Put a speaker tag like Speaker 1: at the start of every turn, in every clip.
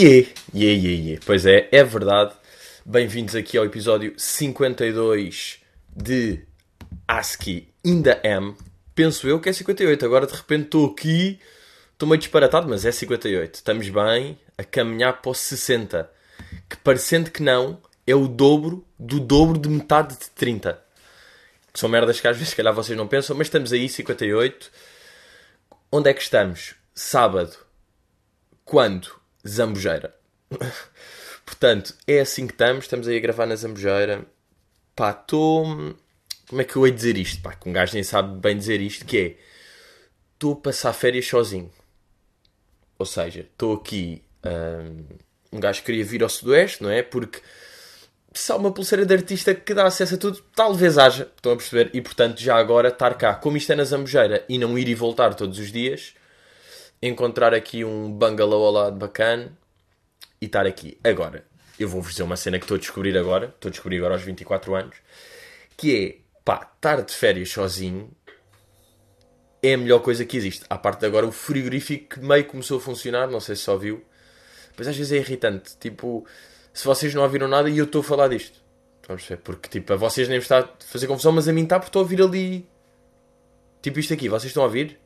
Speaker 1: Iê, iê, iê, iê. Pois é, é verdade. Bem-vindos aqui ao episódio 52 de ASCII Ainda Am. Penso eu que é 58. Agora de repente estou aqui, estou meio disparatado, mas é 58. Estamos bem a caminhar para os 60. Que parecendo que não, é o dobro do dobro de metade de 30. Que são merdas que às vezes, se calhar, vocês não pensam, mas estamos aí, 58. Onde é que estamos? Sábado. Quando? Zambujeira. Portanto, é assim que estamos. Estamos aí a gravar na Zambujeira. Pá, estou. Como é que eu hei dizer isto? Pá, que um gajo nem sabe bem dizer isto, que é... Estou a passar férias sozinho. Ou seja, estou aqui... hum, um gajo queria vir ao Sudoeste, não é? Porque se há uma pulseira de artista que dá acesso a tudo, talvez haja, estão a perceber? E portanto, já agora estar cá, como isto é na Zambujeira e não ir e voltar todos os dias, encontrar aqui um bungalow ao lado bacana e estar aqui. Agora, eu vou-vos dizer uma cena que estou a descobrir agora, estou a descobrir agora aos 24 anos, que é, pá, estar de férias sozinho é a melhor coisa que existe. À parte de agora o frigorífico que meio começou a funcionar, não sei se só viu, mas às vezes é irritante. Tipo, se vocês não ouviram nada e eu estou a falar disto. A perceber? Porque, tipo, a vocês nem está a fazer confusão, mas a mim está porque estou a ouvir ali. Tipo isto aqui, vocês estão a ouvir?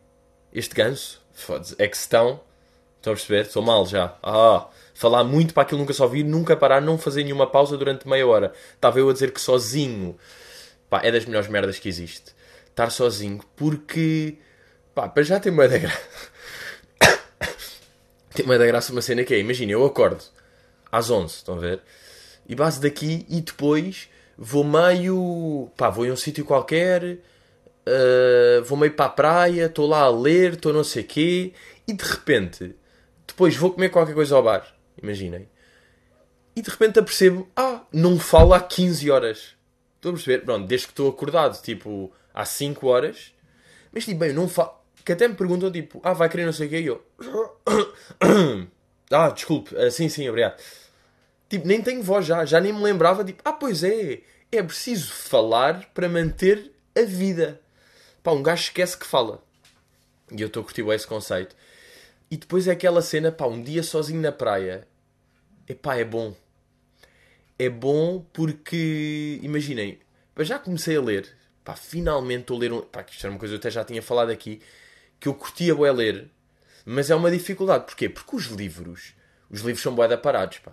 Speaker 1: Este ganso? Foda-se. É que estão. Estão a perceber? Estou mal já. Ah, falar muito para aquilo nunca só ouvir, nunca parar, não fazer nenhuma pausa durante meia hora. Estava eu a dizer que sozinho. Pá, é das melhores merdas que existe. Estar sozinho, porque. Pá, para já tem uma da graça. tem uma da graça uma cena que é, imagina, eu acordo às 11, estão a ver? E base daqui e depois vou meio. pá, vou em um sítio qualquer, uh, vou meio para a praia, estou lá a ler, estou não sei quê, e de repente, depois vou comer qualquer coisa ao bar, imaginem. E de repente apercebo, ah, não falo há 15 horas. Estou a perceber? Pronto, desde que estou acordado, tipo, há 5 horas. Mas tipo, bem, não falo. Que até me perguntam, tipo, ah, vai querer não sei o quê, e eu. ah, desculpe, ah, sim, sim, obrigado. Tipo, nem tenho voz já, já nem me lembrava, tipo, ah, pois é, é preciso falar para manter a vida. Pá, um gajo esquece que fala. E eu estou a curtir esse conceito. E depois é aquela cena, pá, um dia sozinho na praia. Epá, é bom. É bom porque, imaginem, já comecei a ler. Pá, finalmente estou a ler um... Pá, isto era uma coisa que eu até já tinha falado aqui. Que eu curtia bué ler. Mas é uma dificuldade. Porquê? Porque os livros... Os livros são bué de parados, pá.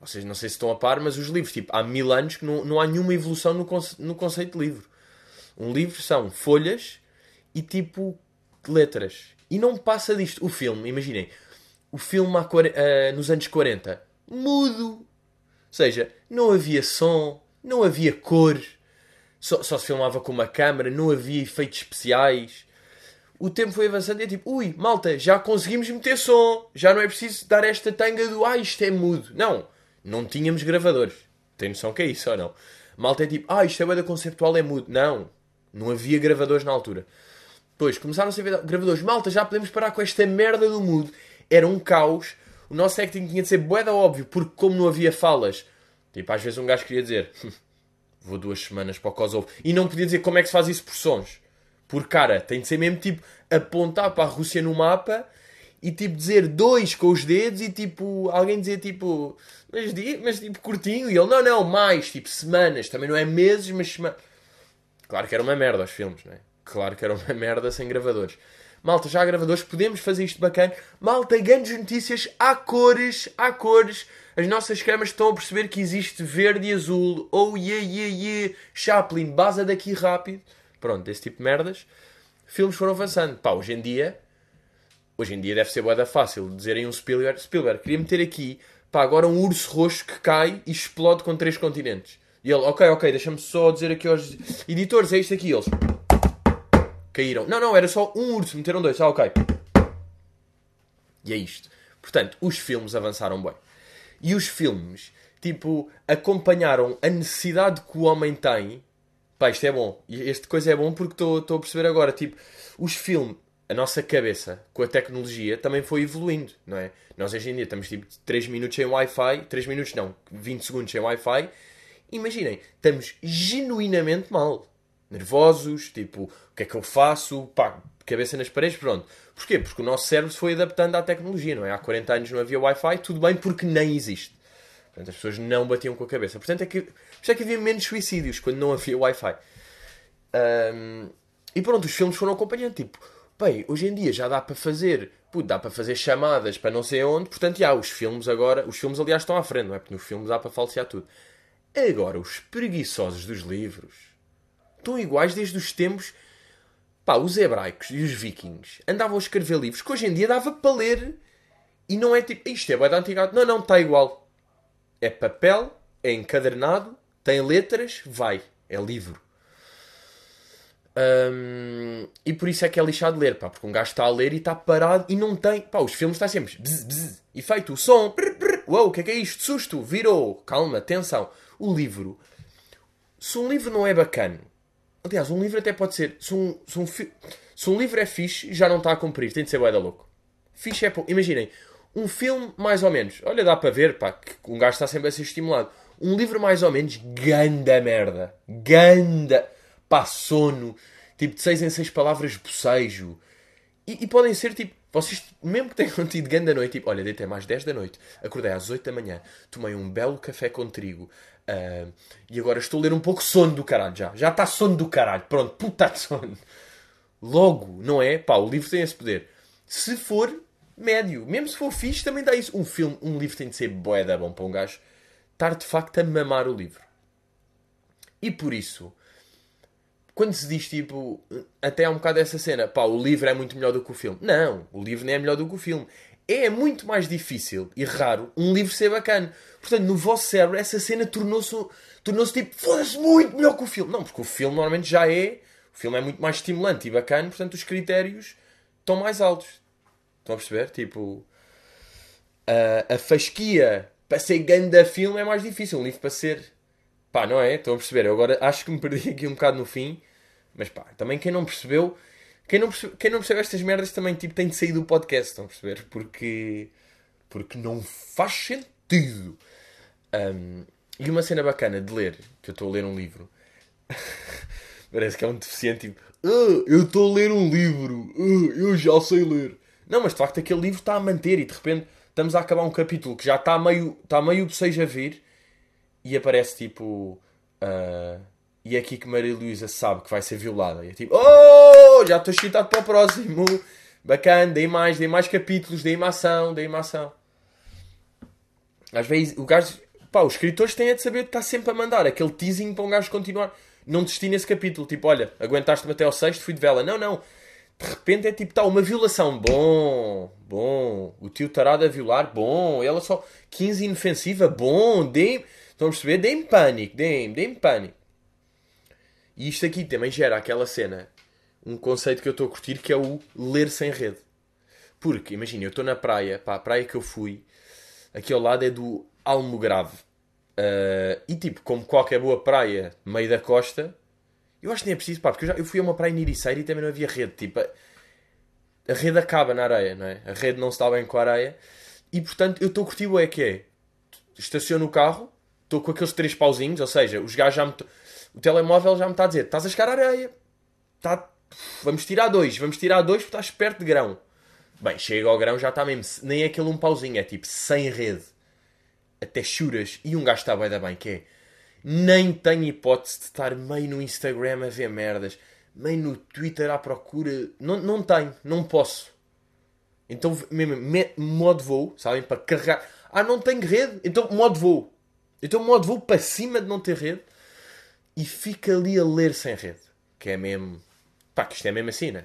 Speaker 1: Vocês não sei se estão a par, mas os livros, tipo, há mil anos que não, não há nenhuma evolução no, conce no conceito de livro. Um livro são folhas e tipo letras. E não passa disto. O filme, imaginem, o filme há, uh, nos anos 40, mudo. Ou seja, não havia som, não havia cor, só, só se filmava com uma câmera, não havia efeitos especiais. O tempo foi avançando e é tipo, ui, malta, já conseguimos meter som, já não é preciso dar esta tanga do, ah, isto é mudo. Não, não tínhamos gravadores. Tem noção que é isso ou não? Malta é tipo, ah, isto é banda conceptual, é mudo. Não, não havia gravadores na altura. Depois começaram a ser gravadores. Malta, já podemos parar com esta merda do mudo. Era um caos. O nosso acting tinha de ser boeda óbvio, porque como não havia falas, tipo, às vezes um gajo queria dizer, vou duas semanas para o Kosovo, e não podia dizer como é que se faz isso por sons. Por cara, tem de ser mesmo tipo apontar para a Rússia no mapa e tipo dizer dois com os dedos e tipo alguém dizer tipo mas, mas tipo curtinho e ele não, não, mais tipo semanas, também não é meses, mas semanas. Claro que era uma merda os filmes, não é? Claro que era uma merda sem gravadores. Malta, já há gravadores, podemos fazer isto bacana. Malta, grandes notícias, há cores, há cores. As nossas câmaras estão a perceber que existe verde e azul. Oh yeah, yeah, yeah. Chaplin, baza daqui rápido. Pronto, esse tipo de merdas. Filmes foram avançando. Pá, hoje em dia Hoje em dia deve ser boeda fácil dizerem um Spielberg. Spielberg, queria meter aqui, pá, agora um urso roxo que cai e explode com três continentes. E ele, ok, ok, deixa-me só dizer aqui aos editores, é isto aqui, eles caíram. Não, não, era só um urso, meteram dois, ah, ok. E é isto. Portanto, os filmes avançaram bem. E os filmes, tipo, acompanharam a necessidade que o homem tem. Pá, isto é bom. Este coisa é bom porque estou a perceber agora. Tipo, os filmes a nossa cabeça com a tecnologia também foi evoluindo, não é? Nós hoje em dia estamos tipo 3 minutos sem Wi-Fi, 3 minutos não, 20 segundos sem Wi-Fi. Imaginem, estamos genuinamente mal. nervosos, tipo, o que é que eu faço, pá, cabeça nas paredes, pronto. Porquê? Porque o nosso cérebro se foi adaptando à tecnologia, não é? Há 40 anos não havia Wi-Fi, tudo bem porque nem existe. Portanto, as pessoas não batiam com a cabeça. Portanto, é que, é que havia menos suicídios quando não havia Wi-Fi. Um, e pronto, os filmes foram acompanhando. Tipo, bem, hoje em dia já dá para fazer, putz, dá para fazer chamadas para não sei onde. Portanto, já, os filmes agora, os filmes aliás estão à frente, não é? Porque nos filmes dá para falsear tudo. Agora, os preguiçosos dos livros estão iguais desde os tempos. Pá, os hebraicos e os vikings andavam a escrever livros que hoje em dia dava para ler e não é tipo, isto é bem da antiga. Não, não, está igual. É papel, é encadernado, tem letras, vai. É livro. E por isso é que é lixado ler, pá, porque um gajo está a ler e está parado e não tem. Pá, os filmes estão sempre bzz, bzz, efeito, o som, uou, o que é que é isto? Susto, virou, calma, atenção. O livro, se um livro não é bacana, aliás, um livro até pode ser, se um, se um, se um livro é fixe, já não está a cumprir, tem de ser boeda louco. Fixe é. Imaginem, um filme mais ou menos, olha, dá para ver, pá, que um gajo está sempre a ser estimulado. Um livro mais ou menos, ganda merda, ganda pá, sono, tipo de 6 em 6 palavras bocejo. E, e, podem ser tipo, vocês, mesmo que tenham tido grande noite, tipo, olha, deitei mais 10 da noite, acordei às 8 da manhã, tomei um belo café com trigo uh, e agora estou a ler um pouco sono do caralho já. Já está sono do caralho, pronto, puta de sono. Logo, não é? Pá, o livro tem esse poder. Se for médio, mesmo se for fixe, também dá isso. Um filme, um livro tem de ser boeda bom para um gajo estar de facto a mamar o livro. E por isso, quando se diz tipo, até há um bocado essa cena, pá, o livro é muito melhor do que o filme. Não, o livro nem é melhor do que o filme. É muito mais difícil e raro um livro ser bacana. Portanto, no vosso cérebro, essa cena tornou-se tornou tipo, foda-se, muito melhor que o filme. Não, porque o filme normalmente já é. O filme é muito mais estimulante e bacana, portanto, os critérios estão mais altos. Estão a perceber? Tipo, a, a fasquia para ser ganda filme é mais difícil. Um livro para ser Pá, não é? Estão a perceber? Eu agora acho que me perdi aqui um bocado no fim. Mas pá, também quem não percebeu. Quem não percebeu, quem não percebeu estas merdas também tipo, tem de sair do podcast, estão a perceber? Porque. Porque não faz sentido. Um, e uma cena bacana de ler, que eu estou a ler um livro. Parece que é um deficiente tipo. Ah, eu estou a ler um livro. Ah, eu já sei ler. Não, mas de facto aquele livro está a manter e de repente estamos a acabar um capítulo que já está meio, está meio seja a vir e aparece tipo. Uh, e é aqui que Maria Luísa sabe que vai ser violada. E é tipo, oh, já estou excitado para o próximo. Bacana, dei mais, dei mais capítulos, dei uma ação, dei uma ação. Às vezes, o gajo, pá, os escritores têm é de saber que está sempre a mandar aquele teasing para um gajo continuar. Não desistir nesse capítulo, tipo, olha, aguentaste-me até ao sexto, fui de vela. Não, não. De repente é tipo, está uma violação. Bom, bom. O tio tarado a violar, bom. Ela só 15 inofensiva, bom. Dei Estão a perceber? Deem pânico, deem, deem pânico. E isto aqui também gera aquela cena, um conceito que eu estou a curtir, que é o ler sem rede. Porque, imagina, eu estou na praia, pá, a praia que eu fui, aqui ao lado é do Almograve. Uh, e tipo, como qualquer boa praia, meio da costa, eu acho que nem é preciso, pá, porque eu, já, eu fui a uma praia em Iriceira e também não havia rede. Tipo, a, a rede acaba na areia, não é? A rede não dá bem com a areia. E portanto, eu estou a curtir o é que é. Estaciono o carro, estou com aqueles três pauzinhos, ou seja, os gajos já me. O telemóvel já me está a dizer: estás a chegar à areia, tá... vamos tirar dois, vamos tirar dois porque estás perto de grão. Bem, chega ao grão já está mesmo, nem é aquele um pauzinho, é tipo sem rede. Até churas. E um gajo está bem da bem, que é. Nem tenho hipótese de estar meio no Instagram a ver merdas, meio no Twitter à procura. Não, não tenho, não posso. Então, mesmo, modo voo, sabem? Para carregar. Ah, não tenho rede? Então, modo voo. Então o modo voo para cima de não ter rede e fica ali a ler sem rede. Que é mesmo. Pá, que isto é mesmo assim, né?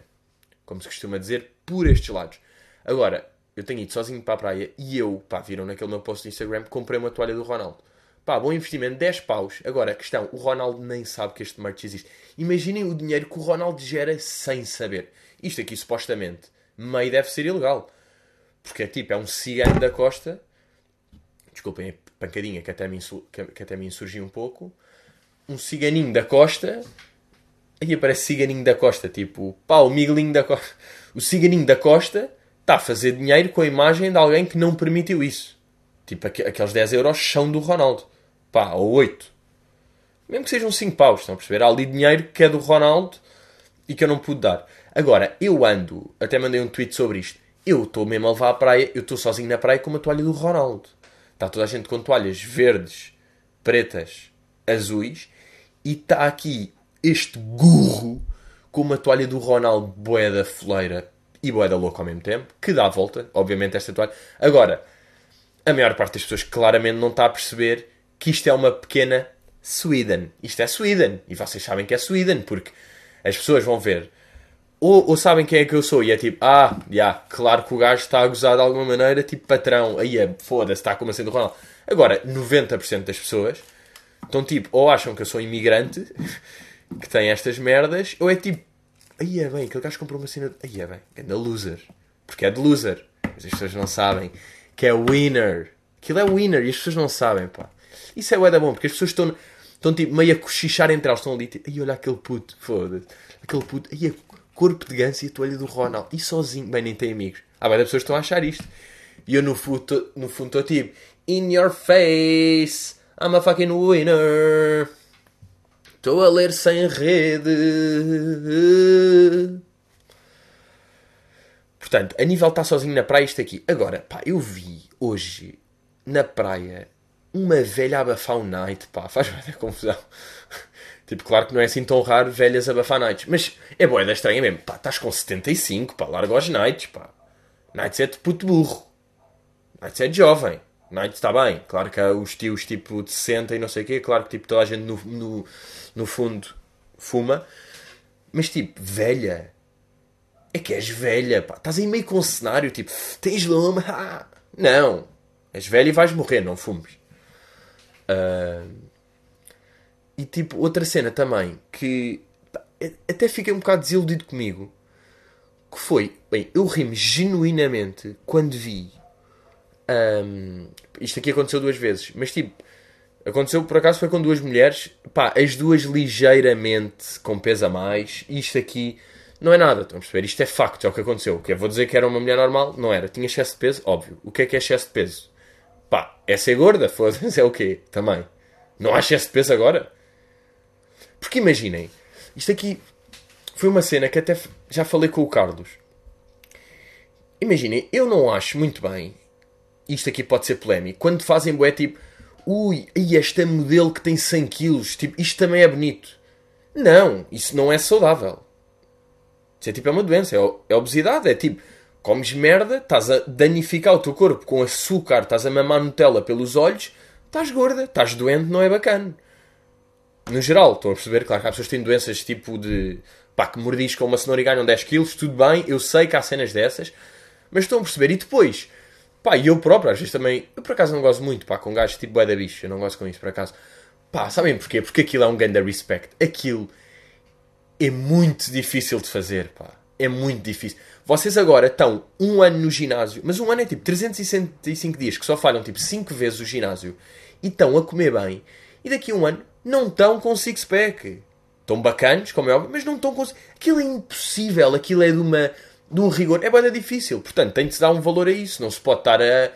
Speaker 1: Como se costuma dizer, por estes lados. Agora, eu tenho ido sozinho para a praia e eu, pá, viram naquele meu post do Instagram, comprei uma toalha do Ronaldo. Pá, bom investimento, 10 paus. Agora, a questão, o Ronaldo nem sabe que este merch existe. Imaginem o dinheiro que o Ronaldo gera sem saber. Isto aqui, supostamente, meio deve ser ilegal. Porque é tipo, é um cigano da costa. Desculpem pancadinha que até me, que, até me insurgiu um pouco. Um ciganinho da costa. Aí aparece ciganinho da costa, tipo, pá, o miguelinho da costa. O ciganinho da costa está a fazer dinheiro com a imagem de alguém que não permitiu isso. Tipo, aqueles 10 euros são do Ronaldo. Pá, ou 8. Mesmo que sejam 5 paus, estão a perceber? Há ali dinheiro que é do Ronaldo e que eu não pude dar. Agora, eu ando, até mandei um tweet sobre isto. Eu estou mesmo a levar à praia, eu estou sozinho na praia com uma toalha do Ronaldo. Está toda a gente com toalhas verdes, pretas, azuis e está aqui este gurro com uma toalha do Ronaldo boeda foleira e boeda louca ao mesmo tempo, que dá a volta, obviamente, esta toalha. Agora, a maior parte das pessoas claramente não está a perceber que isto é uma pequena Sweden. Isto é Sweden. E vocês sabem que é Sweden, porque as pessoas vão ver. Ou, ou sabem quem é que eu sou e é tipo, ah, já, yeah, claro que o gajo está a gozar de alguma maneira, tipo patrão, aí é, foda-se, está como assim do Ronaldo. Agora, 90% das pessoas estão tipo, ou acham que eu sou imigrante, que tem estas merdas, ou é tipo, aí é bem, aquele gajo comprou uma cena, aí é bem, é da loser. Porque é de loser. Mas as pessoas não sabem que é winner. Aquilo é winner e as pessoas não sabem, pá. Isso é o da bom, porque as pessoas estão, estão tipo, meio a cochichar entre elas, estão ali, tipo, aí olha aquele puto, foda-se. Aquele puto, aí é corpo de ganso e a toalha do Ronaldo. E sozinho, bem, nem tem amigos. Ah, bem, as pessoas estão a achar isto. E eu no fundo, no estou tipo, in your face, I'm a fucking winner. Estou a ler sem rede. Portanto, a nível está sozinho na praia, isto aqui. Agora, pá, eu vi hoje na praia uma velha abafar night, pá, faz muita confusão. Tipo, claro que não é assim tão raro velhas abafar nights, mas é é estranha mesmo. Pá, estás com 75, pá, larga os nights, pá. Nights é de puto burro. Nights é de jovem. Nights está bem. Claro que há os tios tipo de 60 e não sei o quê. Claro que tipo, toda a gente no, no, no fundo fuma. Mas tipo, velha. É que és velha, pá. Estás aí meio com um cenário tipo, tens loma. Ah. Não. És velha e vais morrer, não fumes. Uh... E tipo, outra cena também que até fiquei um bocado desiludido comigo. Que foi, bem, eu ri-me genuinamente quando vi um, isto aqui aconteceu duas vezes, mas tipo, aconteceu por acaso foi com duas mulheres, pá, as duas ligeiramente com peso a mais. Isto aqui não é nada, estão a perceber? Isto é facto, é o que aconteceu. Que vou dizer que era uma mulher normal? Não era. Tinha excesso de peso? Óbvio. O que é que é excesso de peso? Pá, é ser gorda? Foda-se, é o quê? Também. Não há excesso de peso agora? Porque imaginem, isto aqui foi uma cena que até já falei com o Carlos. Imaginem, eu não acho muito bem isto aqui pode ser polémico, quando fazem bué tipo, ui, e esta modelo que tem 100 quilos, tipo, isto também é bonito. Não, isso não é saudável. Isso é tipo, é uma doença, é, é obesidade, é tipo, comes merda, estás a danificar o teu corpo com açúcar, estás a mamar Nutella pelos olhos, estás gorda, estás doente, não é bacana. No geral, estão a perceber, claro que há pessoas que têm doenças tipo de, pá, que mordiscam uma cenoura e ganham 10 quilos, tudo bem, eu sei que há cenas dessas, mas estão a perceber, e depois Pá, e eu próprio, às vezes também. Eu por acaso não gosto muito, pá, com gajos tipo bué da bicho. Eu não gosto com isso, por acaso. Pá, sabem porquê? Porque aquilo é um ganda respect. Aquilo é muito difícil de fazer, pá. É muito difícil. Vocês agora estão um ano no ginásio, mas um ano é tipo 365 dias que só falham tipo 5 vezes o ginásio e estão a comer bem. E daqui a um ano não estão com six-pack. Estão bacanos, como é óbvio, mas não estão com. Aquilo é impossível. Aquilo é de uma de um rigor, é bem difícil. Portanto, tem de se dar um valor a isso. Não se pode estar a,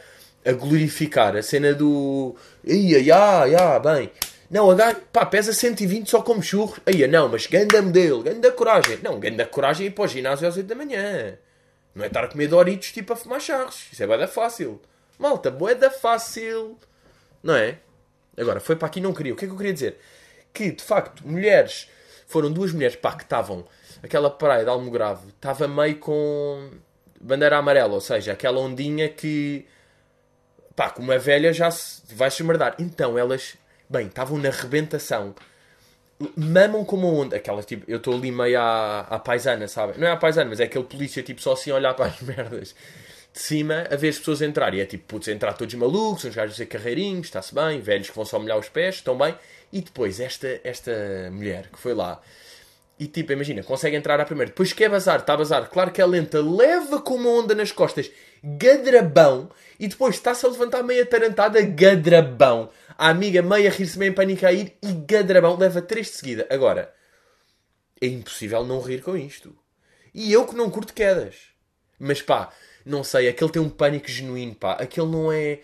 Speaker 1: a glorificar a cena do. Ia, ia, ia, bem. Não, a gajo, pá, pesa 120 só como churros. Ia, não, mas ganda modelo, ganda coragem. Não, ganda coragem é ir para o ginásio às 8 da manhã. Não é estar a comer Doritos tipo a fumar charros. Isso é bem fácil. Malta, boeda fácil. Não é? Agora, foi para aqui não queria. O que é que eu queria dizer? Que, de facto, mulheres. Foram duas mulheres, pá, que estavam aquela praia de Almograve estava meio com bandeira amarela, ou seja, aquela ondinha que pá, como é velha já se vai se merdar. Então elas, bem, estavam na rebentação. Mamam como onda. Aquela tipo, eu estou ali meio à, à paisana, sabe? Não é à paisana, mas é aquele polícia tipo só assim olhar para as merdas de cima a ver as pessoas entrarem. É tipo, putz, entrar todos malucos, uns gajos a carreirinhos, está-se bem, velhos que vão só molhar os pés, estão bem. E depois esta, esta mulher que foi lá e tipo, imagina, consegue entrar à primeira. Depois quer bazar, está a bazar. Claro que é lenta, leva com uma onda nas costas, gadrabão. E depois está-se a levantar meia tarantada, gadrabão. A amiga meia rir-se meio em pânico a ir e gadrabão. Leva três de seguida. Agora, é impossível não rir com isto. E eu que não curto quedas. Mas pá, não sei, aquele tem um pânico genuíno, pá. Aquele não é...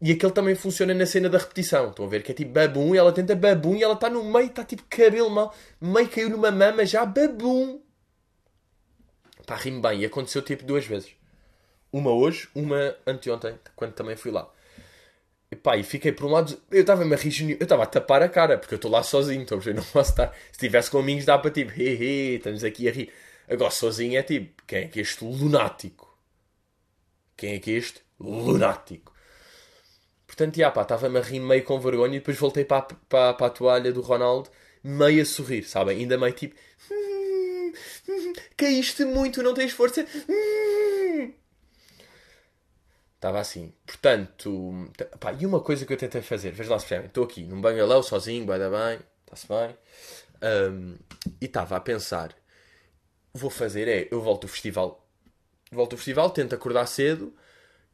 Speaker 1: E aquele também funciona na cena da repetição. Estão a ver que é tipo babum e ela tenta babum e ela está no meio, está tipo cabelo mal, meio caiu numa mama já babum. Pá, rime bem. E aconteceu tipo duas vezes. Uma hoje, uma anteontem, quando também fui lá. E pá, e fiquei por um lado. Eu estava-me a rir, eu estava a tapar a cara, porque eu estou lá sozinho, a ver, não posso estar. Se estivesse com amigos, dá para tipo, hehe, estamos aqui a rir. Agora sozinho é tipo, quem é que este lunático? Quem é que é este lunático? Portanto, já pá, estava-me a rir meio com vergonha e depois voltei para, para, para a toalha do Ronaldo, meio a sorrir, sabem? Ainda meio tipo, hum, hum, caíste muito, não tens força. Hum. Estava assim. Portanto, pá, e uma coisa que eu tentei fazer, veja lá se percebem, estou aqui num bangalão sozinho, vai dar bem, está-se bem. Um, e estava a pensar, vou fazer é, eu volto ao festival, volto ao festival, tento acordar cedo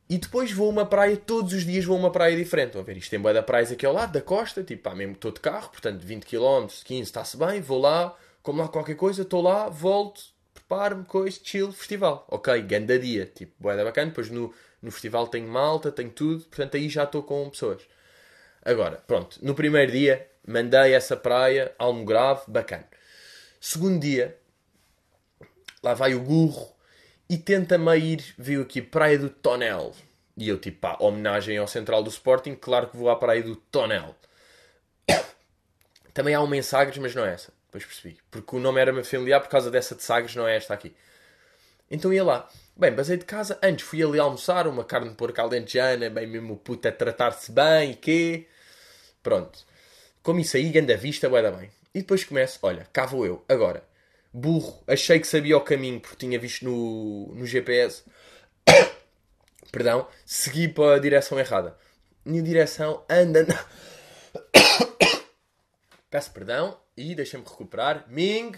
Speaker 1: e depois vou a uma praia, todos os dias vou a uma praia diferente. A ver? Isto tem boa da praias aqui ao lado, da costa, tipo, pá, mesmo estou de carro, portanto 20 km, 15, está-se bem, vou lá, como lá qualquer coisa, estou lá, volto, preparo-me, coisa, chill, festival. Ok, ganda dia, tipo, boa da bacana, depois no no festival tenho malta, tenho tudo, portanto aí já estou com pessoas. Agora, pronto, no primeiro dia mandei essa praia, Almograve, bacana. Segundo dia, lá vai o burro e tenta-me ir, viu aqui, Praia do Tonel. E eu, tipo, pá, homenagem ao Central do Sporting, claro que vou à Praia do Tonel. Também há uma em Sagres, mas não é essa. Depois percebi. Porque o nome era-me familiar por causa dessa de Sagres, não é esta aqui. Então ia lá. Bem, basei de casa. Antes fui ali almoçar, uma carne de porco alentejana, bem mesmo puta a tratar-se bem e quê. Pronto. Como isso aí, ganda vista, vai dar bem. E depois começo, olha, cá vou eu. Agora, burro, achei que sabia o caminho porque tinha visto no, no GPS. Perdão, segui para a direção errada. Minha direção anda. Na... Peço perdão e deixa-me recuperar. Ming.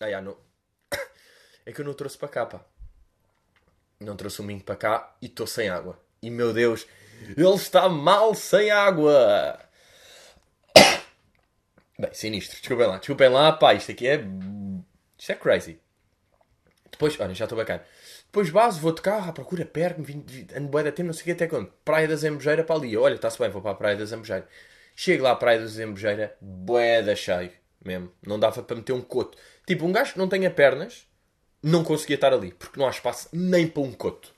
Speaker 1: Ah, não. É que eu não trouxe para cá, pá não trouxe o Minho para cá e estou sem água. E meu Deus, ele está mal sem água! Bem, sinistro, desculpem lá, desculpem lá, pá, isto aqui é. Isto é crazy. Depois, olha, já estou bacana. Depois base, vou de carro à procura, perco-me, ando bué da tempo, não sei até quando. Praia da Zambujeira para ali. Olha, está-se bem, vou para a Praia da Zambujeira. Chego lá à Praia da Zambujeira, bué da cheio, mesmo. Não dava para meter um coto. Tipo, um gajo que não tenha pernas, não conseguia estar ali, porque não há espaço nem para um coto.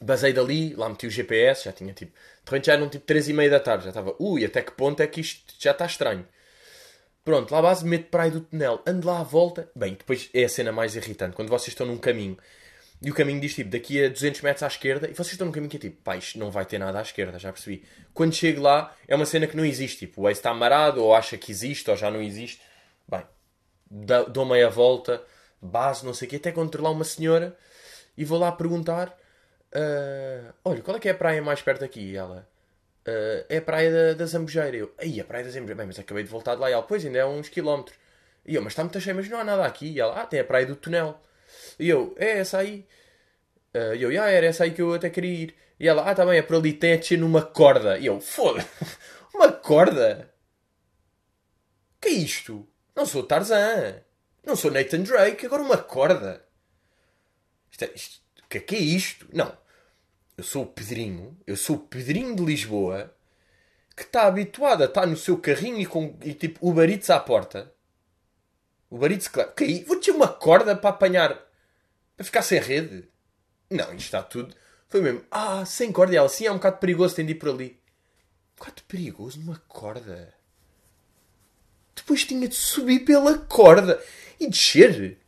Speaker 1: Basei dali, lá meti o GPS, já tinha tipo. De repente já eram tipo 3 e meia da tarde, já estava. Ui, até que ponto é que isto já está estranho? Pronto, lá à base meto praia do túnel, ando lá à volta. Bem, depois é a cena mais irritante, quando vocês estão num caminho e o caminho diz tipo daqui a 200 metros à esquerda e vocês estão num caminho que é tipo, pá, isto não vai ter nada à esquerda, já percebi. Quando chego lá é uma cena que não existe, tipo, o Waze está amarado ou acha que existe ou já não existe. Bem, dou meia volta base, não sei o quê, até controlar uma senhora e vou lá perguntar: uh, Olha, qual é que é a praia mais perto aqui? E ela. Uh, é a praia da, da Zambujeira. Eu, aí, a praia da Zambujeira. Bem, mas acabei de voltar de lá. E ela, pois, ainda é uns quilómetros. E eu, mas está muito cheio, mas não há nada aqui. E ela, ah, tem a praia do túnel. E eu, é essa aí. Uh, e eu, ah, era essa aí que eu até queria ir. E ela, ah, tá bem, é por ali, tem a descer numa corda. E eu, foda uma corda? Que é isto? Não sou Tarzan. Não sou Nathan Drake, agora uma corda. Isto é, isto, que que é isto? Não. Eu sou o Pedrinho, eu sou o Pedrinho de Lisboa, que está habituado a estar no seu carrinho e com e, tipo Uber Eats à porta. Uber Eats, claro. Que aí? Vou ter uma corda para apanhar, para ficar sem rede. Não, isto está tudo. Foi mesmo, ah, sem corda. E ela, sim, é um bocado perigoso, tem de ir por ali. Um bocado perigoso numa corda. Depois tinha de subir pela corda e descer.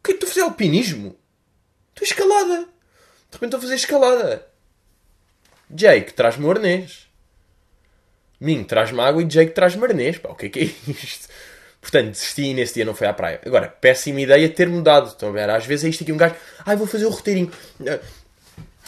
Speaker 1: O que é que tu fazer alpinismo? Estou escalada. De repente estou a fazer escalada. Jake, traz-me o arnês. Mim, traz-me água e Jake traz-me arnês. Pá, o que é que é isto? Portanto, desisti e nesse dia não foi à praia. Agora, péssima ideia ter mudado. Estão a ver? Às vezes é isto aqui um gajo. Ai, vou fazer o roteirinho.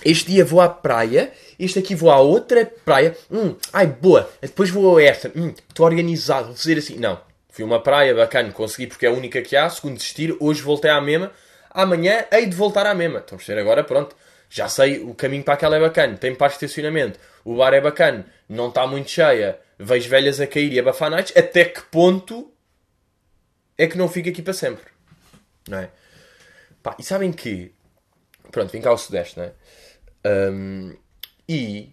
Speaker 1: Este dia vou à praia. Este aqui vou à outra praia. Hum, ai, boa. Depois vou a esta. Hum, estou organizado. Vou fazer assim. Não. Fui uma praia bacana, consegui porque é a única que há. Segundo desistir, hoje voltei à mesma. Amanhã hei de voltar à mesma. Estão a perceber agora? Pronto. Já sei, o caminho para aquela é bacana. Tem para estacionamento. O bar é bacana. Não está muito cheia. Vejo velhas a cair e abafar nights. Até que ponto é que não fico aqui para sempre? Não é? Pá, e sabem que... Pronto, vim cá ao Sudeste, não é? Um, E.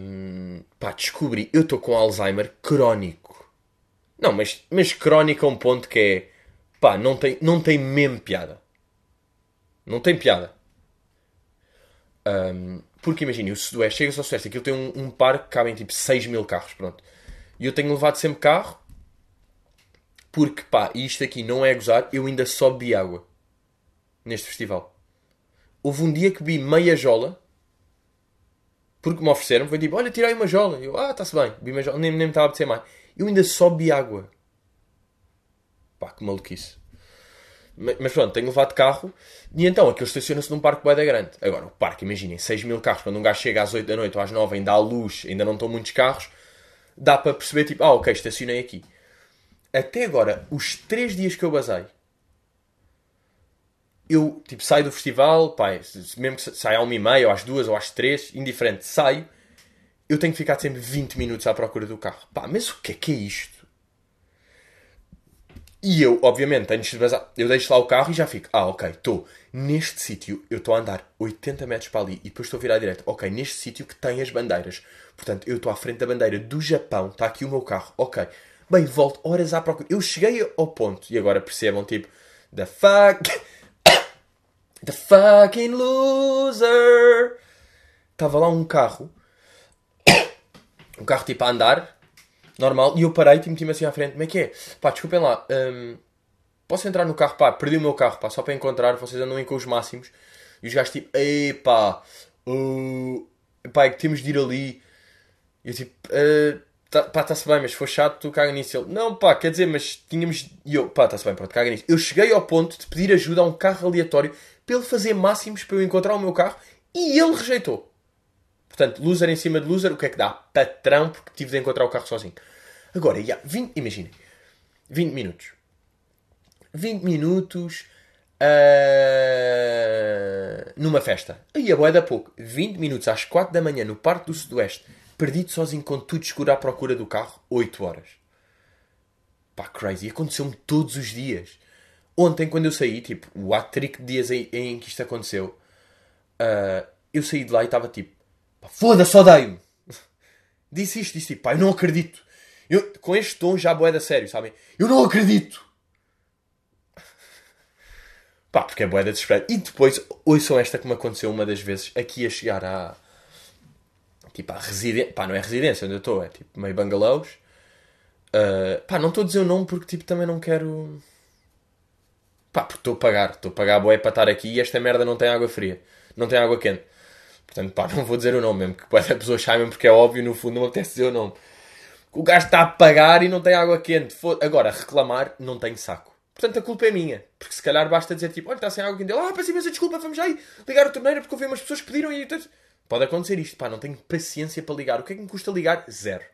Speaker 1: hum, pá, descobri. Eu estou com Alzheimer crónico. Não, mas, mas crónico a um ponto que é. pá, não tem, não tem mesmo piada. Não tem piada. Hum, porque imagine, o Sudoeste, chega-se ao Sudoeste, aquilo tem um, um parque que cabem tipo 6 mil carros, pronto. E eu tenho levado sempre carro, porque pá, isto aqui não é gozar, eu ainda só bebi água neste festival. Houve um dia que bebi meia jola, porque me ofereceram, foi tipo, olha, tirei uma jola. Eu, ah, está-se bem, bebi uma jola, nem, nem me estava a apetecer mais. Eu ainda só bebi água. Pá, que maluquice. Mas, pronto, tenho levado carro e então aquilo estaciona-se num parque bué grande. Agora, o parque, imaginem, 6 mil carros, quando um gajo chega às 8 da noite ou às 9 ainda há luz, ainda não estão muitos carros, dá para perceber tipo, ah, ok, estacionei aqui. Até agora, os 3 dias que eu basei, eu tipo saio do festival, pá, mesmo que saia à 1 e meia, ou às 2 ou às 3, indiferente, saio, eu tenho que ficar sempre 20 minutos à procura do carro. Pá, mas o que é que é isto? E eu, obviamente, antes de vazar, eu deixo lá o carro e já fico, ah, ok, estou neste sítio, eu estou a andar 80 metros para ali e depois estou a virar à direita. Ok, neste sítio que tem as bandeiras. Portanto, eu estou à frente da bandeira do Japão, está aqui o meu carro. Ok, bem, volto horas à procura. Eu cheguei ao ponto, e agora percebam, tipo, the fuck. The fucking loser. Estava lá um carro. Um carro tipo a andar. Normal. E eu parei, tipo, meti-me assim à frente. Como é que é? Pá, desculpem lá. hum, posso entrar no carro? Pá, perdi o meu carro, pá. Só para encontrar. Vocês andam aí com os máximos. E os gajos tipo, epá. Uh, pá, é que temos de ir ali. E eu tipo, uh, tá, pá, está-se bem, mas for chato, tu caga nisso. Ele, não, pá, quer dizer, mas tínhamos. E eu, pá, está-se bem, pronto, caga nisso. Eu cheguei ao ponto de pedir ajuda a um carro aleatório para ele fazer máximos para eu encontrar o meu carro e ele rejeitou. Portanto, loser em cima de loser, o que é que dá? Patrão, porque tive de encontrar o carro sozinho. Agora, já, 20, imaginem, 20 minutos. 20 minutos ah, numa festa. Aí a boia da pouco. 20 minutos às 4 da manhã no Parque do Sudoeste, perdido sozinho com tudo escuro à procura do carro, 8 horas. Pá, crazy. Aconteceu-me todos os dias. Ontem, quando eu saí, tipo, o hat-trick de dias em, em que isto aconteceu, ah, eu saí de lá e estava tipo, foda-se, odeio-me. Disse isto, disse tipo, pá, eu não acredito. Eu, com este tom já boeda sério, sabem? Eu não acredito. Pá, porque é boeda desesperada. E depois, ouçam esta que me aconteceu uma das vezes, aqui a chegar à... Tipo, à residência... Pá, não é residência onde eu estou, é tipo meio bungalows. Ah, pá, não estou a dizer o nome porque, tipo, também não quero... Pá, porque estou a pagar. Estou a pagar boé para estar aqui e esta merda não tem água fria. Não tem água quente. Portanto, pá, não vou dizer o nome mesmo. Que as pessoas saibam porque é óbvio, no fundo, não apetece dizer o nome. O gajo está a pagar e não tem água quente. Agora, reclamar, não tenho saco. Portanto, a culpa é minha. Porque se calhar basta dizer tipo, olha, está sem água quente. Ah, peço imensa desculpa, vamos já aí ligar a torneira porque houve umas pessoas que pediram e... Pode acontecer isto, pá, não tenho paciência para ligar. O que é que me custa ligar? Zero.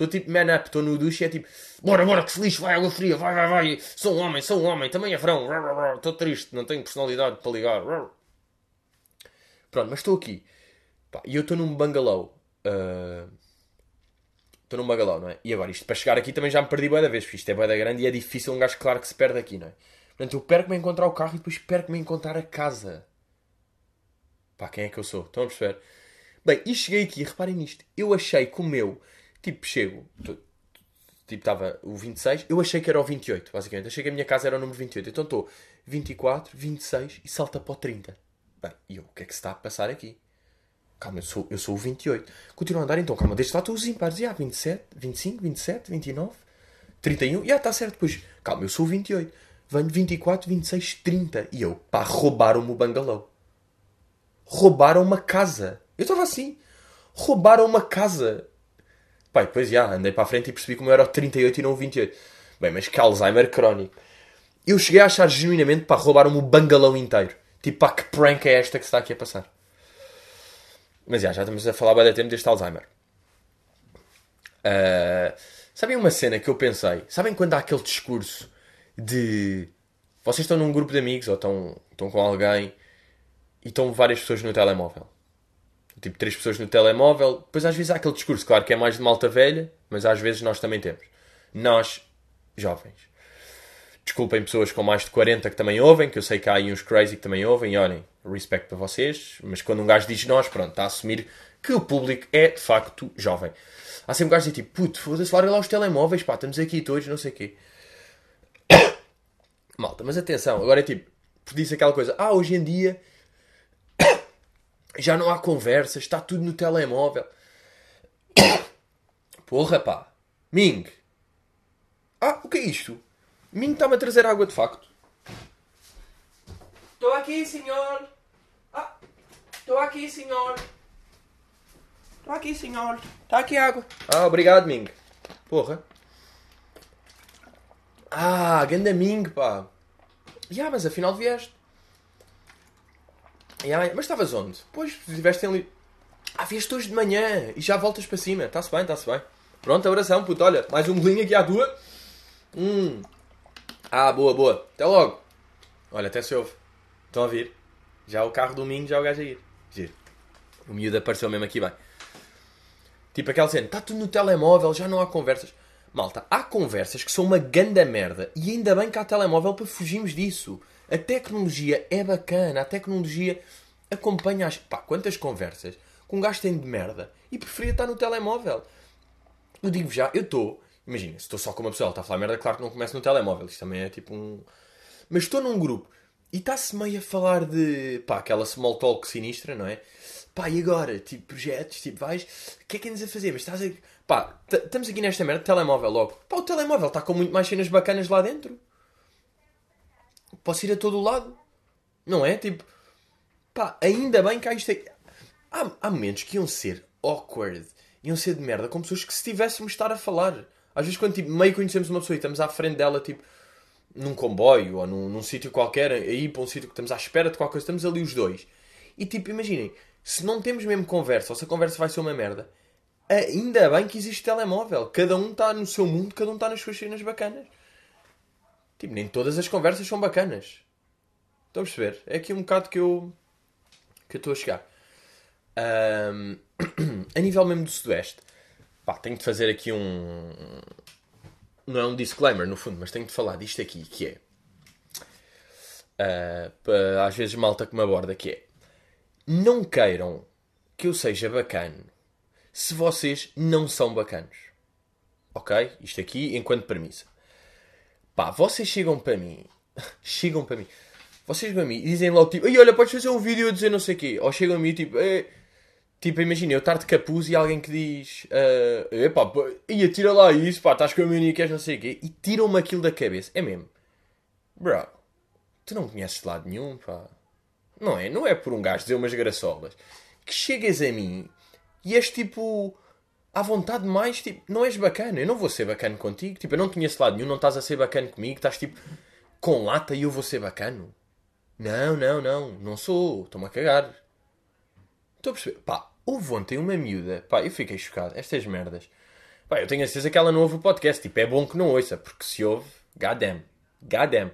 Speaker 1: Estou tipo man up, estou no duche e é tipo, bora, bora, que se lixe, vai água fria, vai, vai, vai. Sou um homem, sou um homem, também é verão. Estou triste, não tenho personalidade para ligar. Pronto, mas estou aqui. E eu estou num bungalow. ah, Estou num bungalow, não é? E agora, isto para chegar aqui também já me perdi bué da vez, porque isto é bué da grande e é difícil um gajo, claro, que se perde aqui, não é? Portanto, eu perco-me a encontrar o carro e depois perco-me a encontrar a casa. Pá, quem é que eu sou? Estão a perceber? Bem, e cheguei aqui, reparem nisto. Eu achei que o meu, tipo, chego, tipo, estava o 26, eu achei que era o 28, basicamente. Achei que a minha casa era o número 28. Então estou 24, 26 e salta para o 30. Bem, e eu, o que é que se está a passar aqui? Calma, eu sou, eu sou o 28. Continuo a andar, então, calma, deste lado estou os impares. Ah, 27, 25, 27, 29, 31. E ah, está certo, depois, calma, eu sou o 28. Venho 24, 26, 30. E eu, pá, roubaram-me o bungalow. Roubaram uma casa. Eu estava assim. Roubaram uma casa. Pai, depois já, andei para a frente e percebi como eu era o 38 e não o 28. Bem, mas que Alzheimer crónico. Eu cheguei a achar genuinamente, pá, roubaram-me o bungalow inteiro. Tipo, pá, que prank é esta que se está aqui a passar? Mas já, já estamos a falar bem tempo deste Alzheimer. Ah, sabem uma cena que eu pensei? Sabem quando há aquele discurso de... Vocês estão num grupo de amigos ou estão, estão com alguém e estão várias pessoas no telemóvel. Tipo, três pessoas no telemóvel. Depois às vezes há aquele discurso, claro que é mais de malta velha, mas às vezes nós também temos. Nós, jovens. Desculpem pessoas com mais de 40 que também ouvem, que eu sei que há aí uns crazy que também ouvem, e olhem, respeito para vocês, mas quando um gajo diz nós, pronto, está a assumir que o público é de facto jovem. Há sempre um gajo tipo, puto, foda-se, larga lá os telemóveis, pá, estamos aqui todos, não sei o quê. Malta, mas atenção, agora é tipo, disse aquela coisa, ah, hoje em dia já não há conversas, está tudo no telemóvel. Porra, pá. Ming. Ah, o que é isto? Ming está-me a trazer água de facto. Estou aqui, senhor. Ah, estou aqui, senhor. Estou aqui, senhor. Está aqui água. Ah, obrigado, Ming. Porra. Ah, ganda Ming, pá. Ya, yeah, mas afinal vieste. Yeah, mas estavas onde? Pois, estiveste ali. Ah, vieste hoje de manhã e já voltas para cima. Está-se bem, está-se bem. Pronto, abração, puto. Olha, mais um bolinho aqui à tua. Hum. Ah, boa, boa. Até logo. Olha, até se ouve. Estão a vir. Já o carro domingo, já o gajo a ir. Giro. O miúdo apareceu mesmo aqui bem. Tipo aquela cena, está tudo no telemóvel, já não há conversas. Malta, há conversas que são uma ganda merda e ainda bem que há telemóvel para fugirmos disso. A tecnologia é bacana, a tecnologia acompanha as. Pá, quantas conversas com um gajo tem de merda e preferia estar no telemóvel. Eu digo já, eu estou. Imagina, se estou só com uma pessoa, ela está a falar merda, claro que não começa no telemóvel. Isto também é tipo um. Mas estou num grupo e está-se meio a falar de. pá, aquela small talk sinistra, não é? Pá, e agora? Tipo, projetos, tipo, vais. O que é que andas a fazer? Mas estás a. Pá, estamos aqui nesta merda, telemóvel logo. Pá, o telemóvel está com muito mais cenas bacanas lá dentro. Posso ir a todo o lado. Não é? Tipo, pá, ainda bem que há isto aqui. Há, há momentos que iam ser awkward, iam ser de merda, com pessoas que se tivéssemos estar a falar. Às vezes, quando tipo, meio conhecemos uma pessoa e estamos à frente dela, tipo, num comboio ou num, num sítio qualquer, aí para um sítio que estamos à espera de qualquer coisa, estamos ali os dois. E tipo, imaginem, se não temos mesmo conversa, ou se a conversa vai ser uma merda, ainda bem que existe telemóvel. Cada um está no seu mundo, cada um está nas suas cenas bacanas. Tipo, nem todas as conversas são bacanas. Estão a perceber? É aqui um bocado que eu que eu estou a chegar. Um, a nível mesmo do Sudoeste, pá, tenho de fazer aqui um. Não é um disclaimer, no fundo, mas tenho de falar disto aqui, que é. Uh, para, às vezes malta que me aborda, que é. Não queiram que eu seja bacana se vocês não são bacanos. Ok? Isto aqui enquanto premissa. Pá, vocês chegam para mim. chegam para mim. Vocês chegam a mim e dizem logo tipo, olha, podes fazer um vídeo a dizer não sei o quê. Ou chegam a mim tipo, é... tipo, imagina, eu estar de capuz e alguém que diz, uh, epá, ia tira lá isso, pá, estás com a queres não sei o quê. E tiram-me aquilo da cabeça. É mesmo. Bro, tu não conheces de lado nenhum, pá. Não é? Não é por um gajo dizer umas graçolas. Que chegas a mim e és tipo à vontade mais, tipo, não és bacana, eu não vou ser bacana contigo, tipo, eu não conheço lado nenhum, não estás a ser bacana comigo, estás tipo com lata e eu vou ser bacano. Não, não, não, não sou, estou-me a cagar. Estou a perceber, pá, houve ontem uma miúda, pá, eu fiquei chocado, estas merdas. Pá, eu tenho a certeza que ela não ouve o podcast, tipo, é bom que não ouça, porque se ouve, goddamn, goddamn.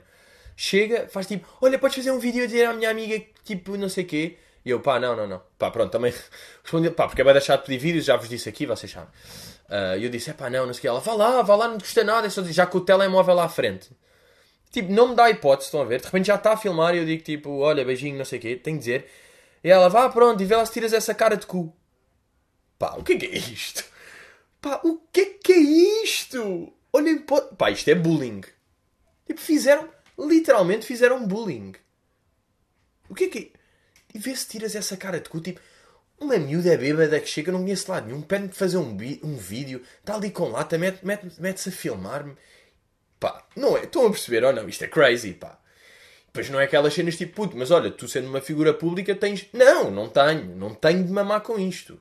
Speaker 1: Chega, faz tipo, olha, podes fazer um vídeo a dizer à minha amiga, tipo, não sei o quê. E eu, pá, não, não, não. Pá, pronto, também respondi, pá, porque é bem deixar de pedir vídeos, já vos disse aqui, vocês sabem. Uh, e eu disse, é pá, não, não sei o que. Ela, vá lá, vá lá, não custa nada, é só já com o telemóvel lá à frente. Tipo, não me dá hipótese, estão a ver? De repente já está a filmar e eu digo, tipo, olha, beijinho, não sei o quê, tenho de dizer. E ela, vá, pronto, e vê lá se tiras essa cara de cu. Pá, o que é que é isto? Pá, o que é que é isto? Olhem, pá, isto é bullying. Tipo, fizeram, literalmente fizeram bullying. O que é que é? E vê se tiras essa cara de cu, tipo, uma miúda bêbada que chega, não conhece lado nenhum, pede-me fazer um, um vídeo, está ali com lata, mete-se mete, mete a filmar-me. Pá, não é? Estão a perceber ou não? Isto é crazy, pá. Depois não é aquelas cenas tipo, puto, mas olha, tu sendo uma figura pública tens. Não, não tenho. Não tenho de mamar com isto.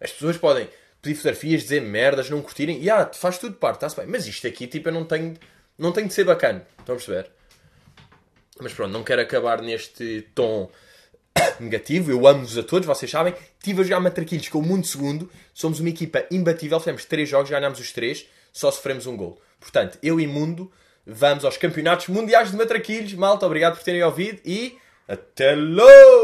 Speaker 1: As pessoas podem pedir fotografias, dizer merdas, não curtirem. E ah, faz tudo parte, está-se bem. Mas isto aqui, tipo, eu não tenho. Não tenho de ser bacana. Estão a perceber? Mas pronto, não quero acabar neste tom negativo. Eu amo-vos a todos, vocês sabem. Estive a jogar matraquilhos com o Mundo Segundo. Somos uma equipa imbatível. Fizemos três jogos, ganhámos os três. Só sofremos um gol. Portanto, eu e Mundo vamos aos campeonatos mundiais de matraquilhos. Malta, obrigado por terem ouvido e até logo!